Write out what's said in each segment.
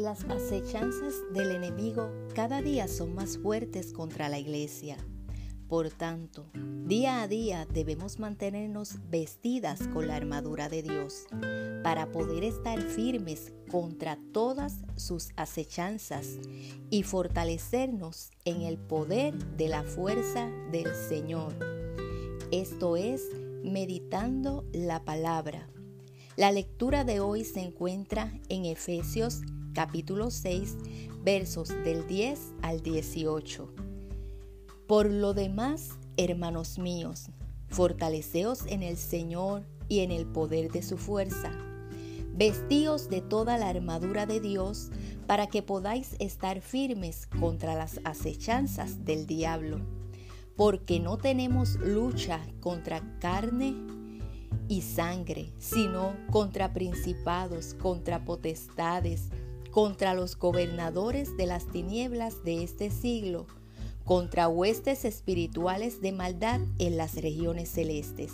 Las acechanzas del enemigo cada día son más fuertes contra la iglesia. Por tanto, día a día debemos mantenernos vestidas con la armadura de Dios para poder estar firmes contra todas sus acechanzas y fortalecernos en el poder de la fuerza del Señor. Esto es meditando la palabra. La lectura de hoy se encuentra en Efesios capítulo 6 versos del 10 al 18. Por lo demás, hermanos míos, fortaleceos en el Señor y en el poder de su fuerza. Vestíos de toda la armadura de Dios para que podáis estar firmes contra las acechanzas del diablo, porque no tenemos lucha contra carne y sangre, sino contra principados, contra potestades, contra los gobernadores de las tinieblas de este siglo, contra huestes espirituales de maldad en las regiones celestes.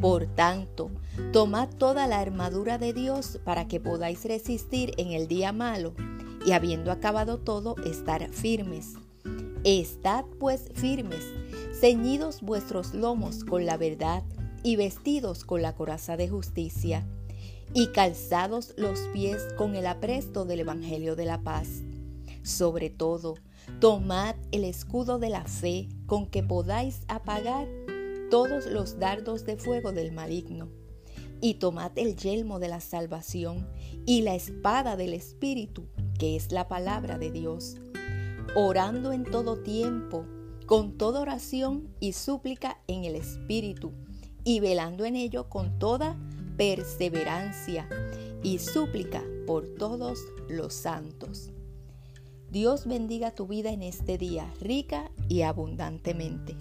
Por tanto, tomad toda la armadura de Dios para que podáis resistir en el día malo y habiendo acabado todo, estar firmes. Estad pues firmes, ceñidos vuestros lomos con la verdad y vestidos con la coraza de justicia y calzados los pies con el apresto del Evangelio de la paz. Sobre todo, tomad el escudo de la fe con que podáis apagar todos los dardos de fuego del maligno. Y tomad el yelmo de la salvación y la espada del Espíritu, que es la palabra de Dios, orando en todo tiempo, con toda oración y súplica en el Espíritu, y velando en ello con toda perseverancia y súplica por todos los santos. Dios bendiga tu vida en este día rica y abundantemente.